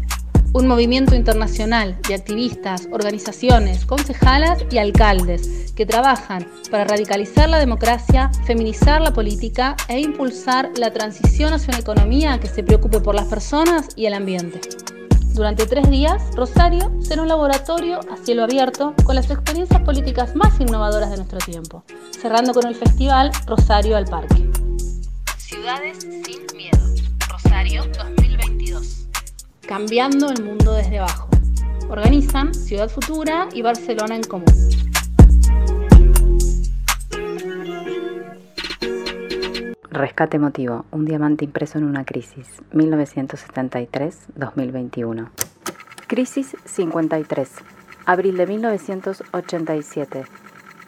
Un movimiento internacional de activistas, organizaciones, concejalas y alcaldes que trabajan para radicalizar la democracia, feminizar la política e impulsar la transición hacia una economía que se preocupe por las personas y el ambiente. Durante tres días, Rosario será un laboratorio a cielo abierto con las experiencias políticas más innovadoras de nuestro tiempo, cerrando con el festival Rosario al Parque. Ciudades sin miedo. Rosario 2022. Cambiando el mundo desde abajo. Organizan Ciudad Futura y Barcelona en Común. Rescate emotivo, un diamante impreso en una crisis, 1973-2021. Crisis 53, abril de 1987.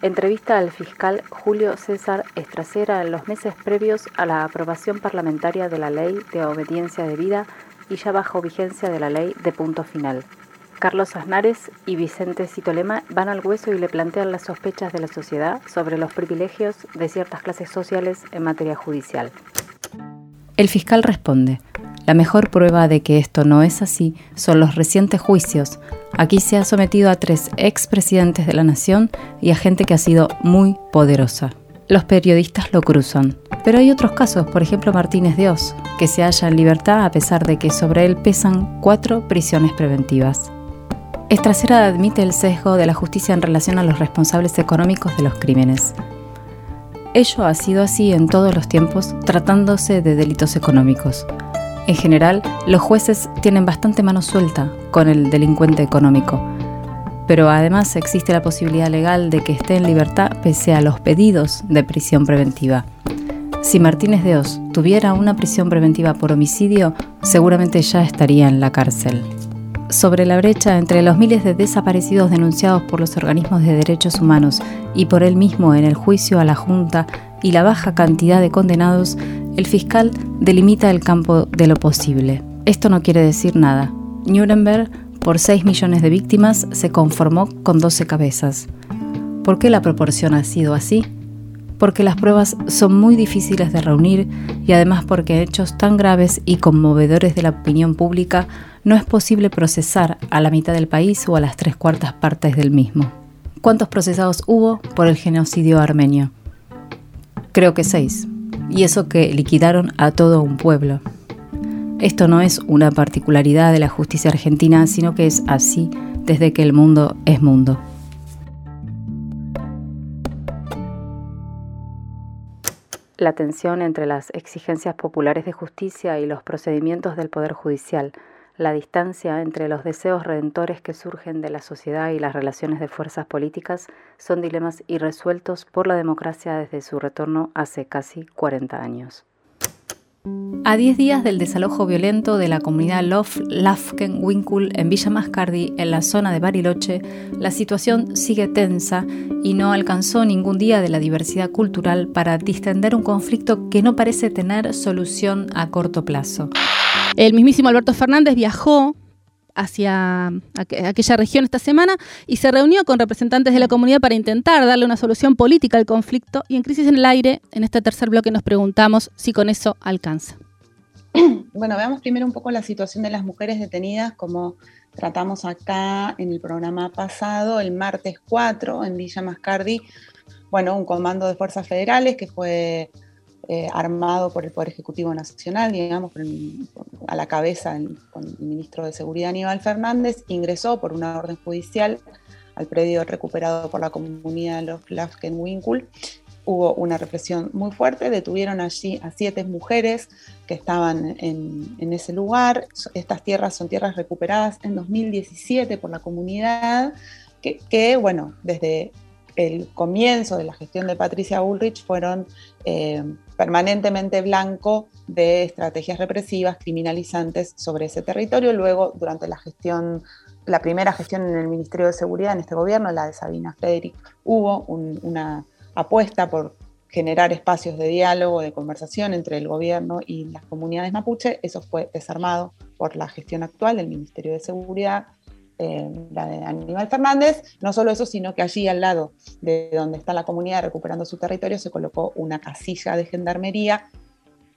Entrevista al fiscal Julio César Estracera en los meses previos a la aprobación parlamentaria de la Ley de Obediencia Debida y ya bajo vigencia de la Ley de Punto Final. Carlos Aznares y Vicente Citolema van al hueso y le plantean las sospechas de la sociedad sobre los privilegios de ciertas clases sociales en materia judicial. El fiscal responde, la mejor prueba de que esto no es así son los recientes juicios. Aquí se ha sometido a tres expresidentes de la nación y a gente que ha sido muy poderosa. Los periodistas lo cruzan. Pero hay otros casos, por ejemplo Martínez de que se halla en libertad a pesar de que sobre él pesan cuatro prisiones preventivas. Estracera admite el sesgo de la justicia en relación a los responsables económicos de los crímenes. Ello ha sido así en todos los tiempos, tratándose de delitos económicos. En general, los jueces tienen bastante mano suelta con el delincuente económico, pero además existe la posibilidad legal de que esté en libertad pese a los pedidos de prisión preventiva. Si Martínez de Oz tuviera una prisión preventiva por homicidio, seguramente ya estaría en la cárcel. Sobre la brecha entre los miles de desaparecidos denunciados por los organismos de derechos humanos y por él mismo en el juicio a la Junta y la baja cantidad de condenados, el fiscal delimita el campo de lo posible. Esto no quiere decir nada. Nuremberg por 6 millones de víctimas se conformó con 12 cabezas. ¿Por qué la proporción ha sido así? Porque las pruebas son muy difíciles de reunir y además porque hechos tan graves y conmovedores de la opinión pública no es posible procesar a la mitad del país o a las tres cuartas partes del mismo. ¿Cuántos procesados hubo por el genocidio armenio? Creo que seis. Y eso que liquidaron a todo un pueblo. Esto no es una particularidad de la justicia argentina, sino que es así desde que el mundo es mundo. La tensión entre las exigencias populares de justicia y los procedimientos del Poder Judicial, la distancia entre los deseos redentores que surgen de la sociedad y las relaciones de fuerzas políticas son dilemas irresueltos por la democracia desde su retorno hace casi 40 años. A 10 días del desalojo violento de la comunidad Lof Lafken Winkul en Villa Mascardi, en la zona de Bariloche, la situación sigue tensa y no alcanzó ningún día de la diversidad cultural para distender un conflicto que no parece tener solución a corto plazo. El mismísimo Alberto Fernández viajó hacia aquella región esta semana y se reunió con representantes de la comunidad para intentar darle una solución política al conflicto y en Crisis en el Aire, en este tercer bloque nos preguntamos si con eso alcanza. Bueno, veamos primero un poco la situación de las mujeres detenidas, como tratamos acá en el programa pasado, el martes 4 en Villa Mascardi, bueno, un comando de fuerzas federales que fue eh, armado por el Poder Ejecutivo Nacional, digamos, a la cabeza con el ministro de Seguridad Aníbal Fernández, ingresó por una orden judicial al predio recuperado por la comunidad de los Winkul. Hubo una represión muy fuerte, detuvieron allí a siete mujeres que estaban en, en ese lugar. Estas tierras son tierras recuperadas en 2017 por la comunidad, que bueno, desde el comienzo de la gestión de Patricia Bullrich fueron eh, permanentemente blanco de estrategias represivas, criminalizantes sobre ese territorio. Luego, durante la gestión, la primera gestión en el Ministerio de Seguridad, en este gobierno, la de Sabina Frederick, hubo una apuesta por generar espacios de diálogo, de conversación entre el gobierno y las comunidades mapuche. Eso fue desarmado por la gestión actual del Ministerio de Seguridad eh, la de Aníbal Fernández. No solo eso, sino que allí al lado de donde está la comunidad recuperando su territorio se colocó una casilla de gendarmería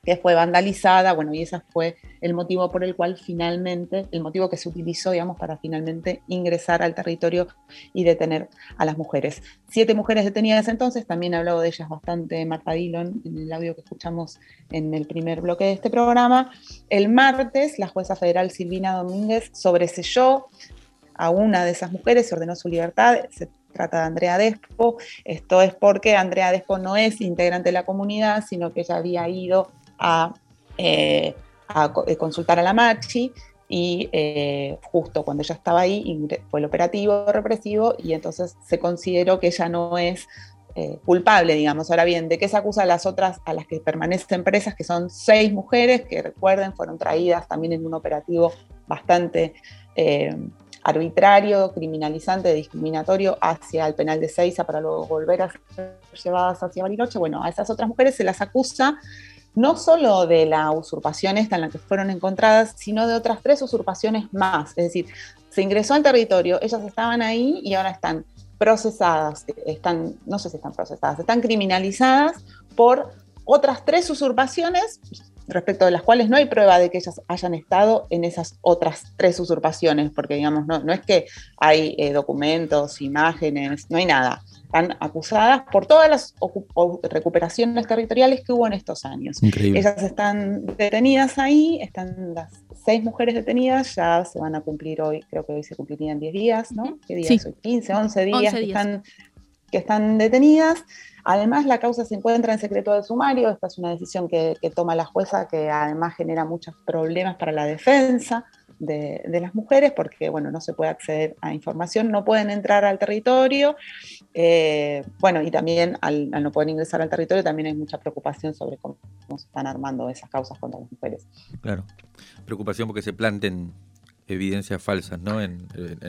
que fue vandalizada, bueno, y ese fue el motivo por el cual finalmente, el motivo que se utilizó, digamos, para finalmente ingresar al territorio y detener a las mujeres. Siete mujeres detenidas entonces, también ha hablado de ellas bastante Marta Dillon en el audio que escuchamos en el primer bloque de este programa. El martes, la jueza federal Silvina Domínguez sobreselló a una de esas mujeres, se ordenó su libertad, se trata de Andrea Despo. Esto es porque Andrea Despo no es integrante de la comunidad, sino que ella había ido a, eh, eh, consultar a la Machi y eh, justo cuando ella estaba ahí fue el operativo represivo y entonces se consideró que ella no es culpable, digamos. Ahora bien, ¿de qué se acusa a las otras, a las que permanecen presas, que son seis mujeres, que recuerden, fueron traídas también en un operativo bastante arbitrario, criminalizante, discriminatorio hacia el penal de Seiza para luego volver a ser llevadas hacia Bariloche. Bueno, a esas otras mujeres se las acusa no solo de la usurpación esta en la que fueron encontradas, sino de otras tres usurpaciones más. Es decir, se ingresó al territorio, ellas estaban ahí y ahora están procesadas, están, no sé si están procesadas, están criminalizadas por otras tres usurpaciones respecto de las cuales no hay prueba de que ellas hayan estado en esas otras tres usurpaciones, porque digamos, no, no es que hay eh, documentos, imágenes, no hay nada. están acusadas por todas las recuperaciones territoriales que hubo en estos años. Ellas están detenidas ahí, están las seis mujeres detenidas, ya se van a cumplir hoy, creo que hoy se cumplirían 10 días, ¿no? ¿Qué días hoy? 15, 11 días, Que, están, que están detenidas. Además, la causa se encuentra en secreto de sumario, esta es una decisión que, que toma la jueza que además genera muchos problemas para la defensa de, las mujeres porque, bueno, no se puede acceder a información, no pueden entrar al territorio, eh, bueno, y también al, no poder ingresar al territorio también hay mucha preocupación sobre cómo, se están armando esas causas contra las mujeres. Claro, preocupación porque se planten evidencias falsas, ¿no? En,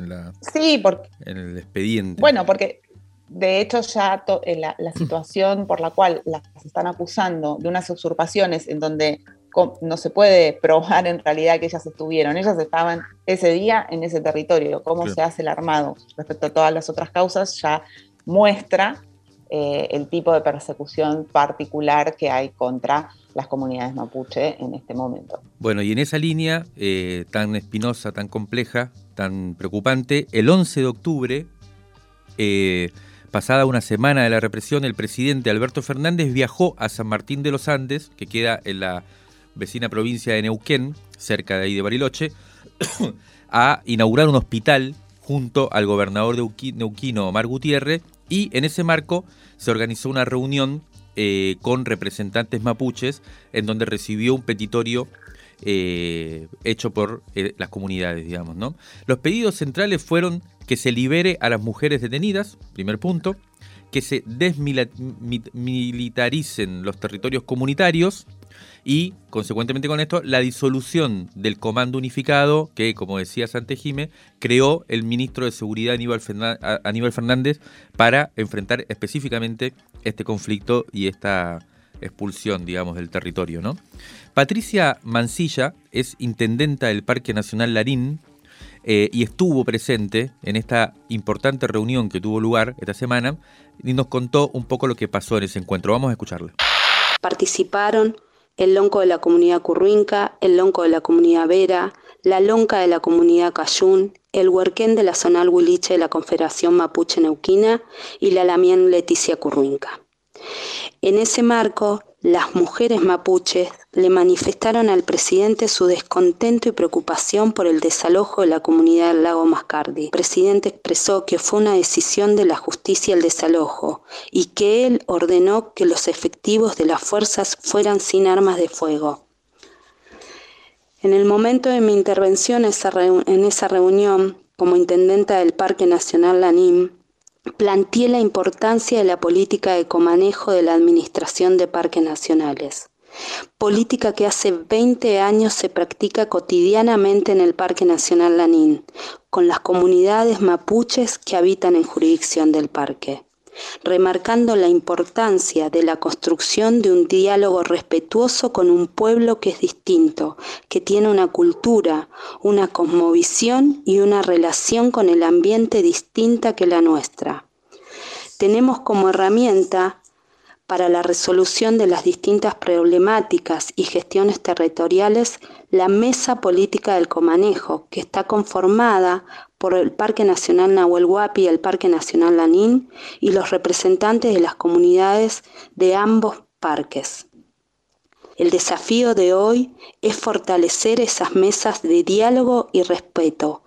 la, sí, porque, en el expediente. Bueno, porque de hecho, ya eh, la, la, situación por la cual las están acusando de unas usurpaciones en donde no se puede probar en realidad que ellas estuvieron. Ellas estaban ese día en ese territorio. Cómo se hace el armado respecto a todas las otras causas ya muestra eh, el tipo de persecución particular que hay contra las comunidades mapuche en este momento. Bueno, y en esa línea eh, tan espinosa, tan compleja, tan preocupante, el 11 de octubre, eh, pasada una semana de la represión, el presidente Alberto Fernández viajó a San Martín de los Andes, que queda en la vecina provincia de Neuquén, cerca de ahí de Bariloche, a inaugurar un hospital junto al gobernador de neuquino Omar Gutiérrez y en ese marco se organizó una reunión eh, con representantes mapuches en donde recibió un petitorio eh, hecho por eh, las comunidades, digamos. Los pedidos centrales fueron que se libere a las mujeres detenidas, primer punto, que se desmilitaricen los territorios comunitarios, y, consecuentemente con esto, la disolución del Comando Unificado que, como decía Santejime, creó el ministro de Seguridad Aníbal Fernández para enfrentar específicamente este conflicto y esta expulsión, digamos, del territorio. ¿no? Patricia Mancilla es intendenta del Parque Nacional Larín, eh, y estuvo presente en esta importante reunión que tuvo lugar esta semana y nos contó un poco lo que pasó en ese encuentro. Vamos a escucharle. Participaron el lonco de la comunidad curruinca, el lonco de la comunidad vera, la lonca de la comunidad cayún, el huerquén de la zonal huiliche de la Confederación Mapuche Neuquina y la lamien Leticia Curruinca. En ese marco, las mujeres mapuches le manifestaron al presidente su descontento y preocupación por el desalojo de la comunidad del lago Mascardi. El presidente expresó que fue una decisión de la justicia el desalojo y que él ordenó que los efectivos de las fuerzas fueran sin armas de fuego. En el momento de mi intervención en esa reunión, como intendenta del Parque Nacional Lanín, planteé la importancia de la política de comanejo de la Administración de Parques Nacionales, política que hace 20 años se practica cotidianamente en el Parque Nacional Lanín, con las comunidades mapuches que habitan en jurisdicción del parque remarcando la importancia de la construcción de un diálogo respetuoso con un pueblo que es distinto, que tiene una cultura, una cosmovisión y una relación con el ambiente distinta que la nuestra. Tenemos como herramienta para la resolución de las distintas problemáticas y gestiones territoriales la Mesa Política del Comanejo, que está conformada por el Parque Nacional Nahuel Huapi y el Parque Nacional Lanín y los representantes de las comunidades de ambos parques. El desafío de hoy es fortalecer esas mesas de diálogo y respeto,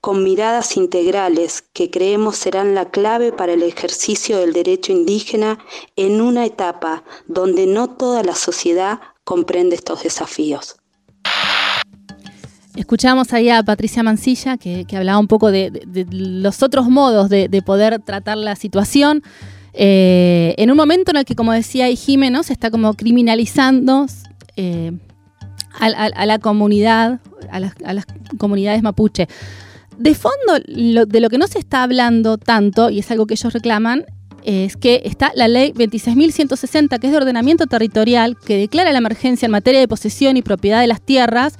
con miradas integrales que creemos serán la clave para el ejercicio del derecho indígena en una etapa donde no toda la sociedad comprende estos desafíos. Escuchamos ahí a Patricia Mancilla que, hablaba un poco de, los otros modos de, poder tratar la situación. Eh, en un momento en el que, como decía Jiménez, se está como criminalizando eh, a, la comunidad, a las comunidades mapuche. De fondo, de lo que no se está hablando tanto, y es algo que ellos reclaman, es que está la ley 26.160, que es de ordenamiento territorial, que declara la emergencia en materia de posesión y propiedad de las tierras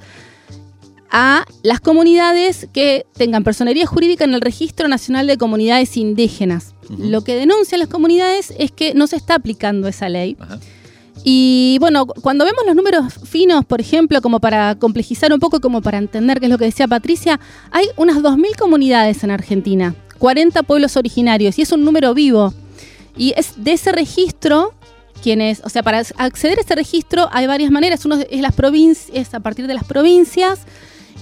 a las comunidades que tengan personería jurídica en el Registro Nacional de Comunidades Indígenas. Lo que denuncian las comunidades es que no se está aplicando esa ley. Y bueno, cuando vemos los números finos, por ejemplo, como para complejizar un poco, como para entender qué es lo que decía Patricia, hay unas 2.000 comunidades en Argentina, 40 pueblos originarios, y es un número vivo. Y es de ese registro quienes, o sea, para acceder a ese registro hay varias maneras. Uno es las provincias, a partir de las provincias.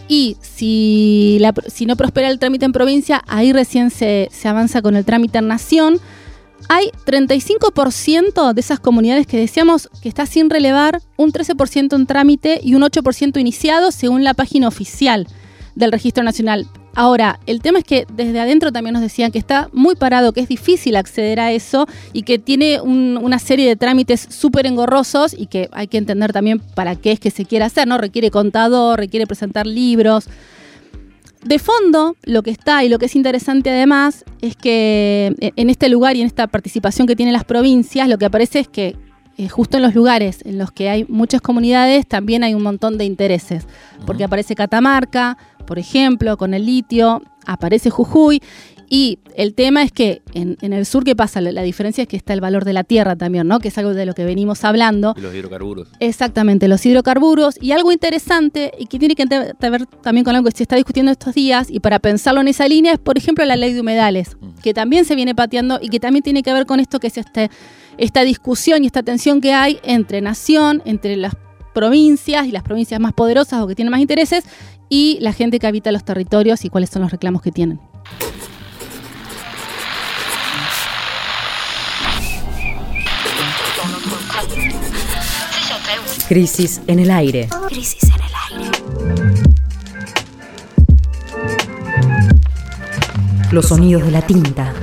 Y si, si no prospera el trámite en provincia, ahí recién se, se avanza con el trámite en nación. Hay 35% de esas comunidades que decíamos que está sin relevar, un 13% en trámite y un 8% iniciado según la página oficial del Registro Nacional. Ahora, el tema es que desde adentro también nos decían que está muy parado, que es difícil acceder a eso y que tiene una serie de trámites súper engorrosos y que hay que entender también para qué es que se quiere hacer, ¿no? Requiere contador, requiere presentar libros. De fondo, lo que está y lo que es interesante además es que en este lugar y en esta participación que tienen las provincias, lo que aparece es que eh, justo en los lugares en los que hay muchas comunidades también hay un montón de intereses, porque aparece Catamarca, por ejemplo, con el litio, aparece Jujuy. Y el tema es que en, el sur, ¿qué pasa? La, diferencia es que está el valor de la tierra también, ¿no? Que es algo de lo que venimos hablando. los hidrocarburos. Exactamente, los hidrocarburos. Y algo interesante, y que tiene que ver también con algo que se está discutiendo estos días, y para pensarlo en esa línea, es, por ejemplo, la ley de humedales, que también se viene pateando y que también tiene que ver con esto que es este, esta discusión y esta tensión que hay entre nación, entre las provincias y las provincias más poderosas o que tienen más intereses y la gente que habita los territorios y cuáles son los reclamos que tienen. Crisis en el aire. Crisis en el aire. Los sonidos de la tinta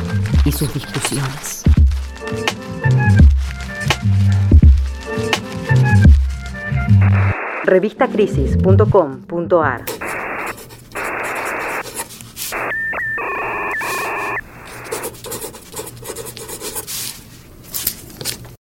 y sus discusiones. revistacrisis.com.ar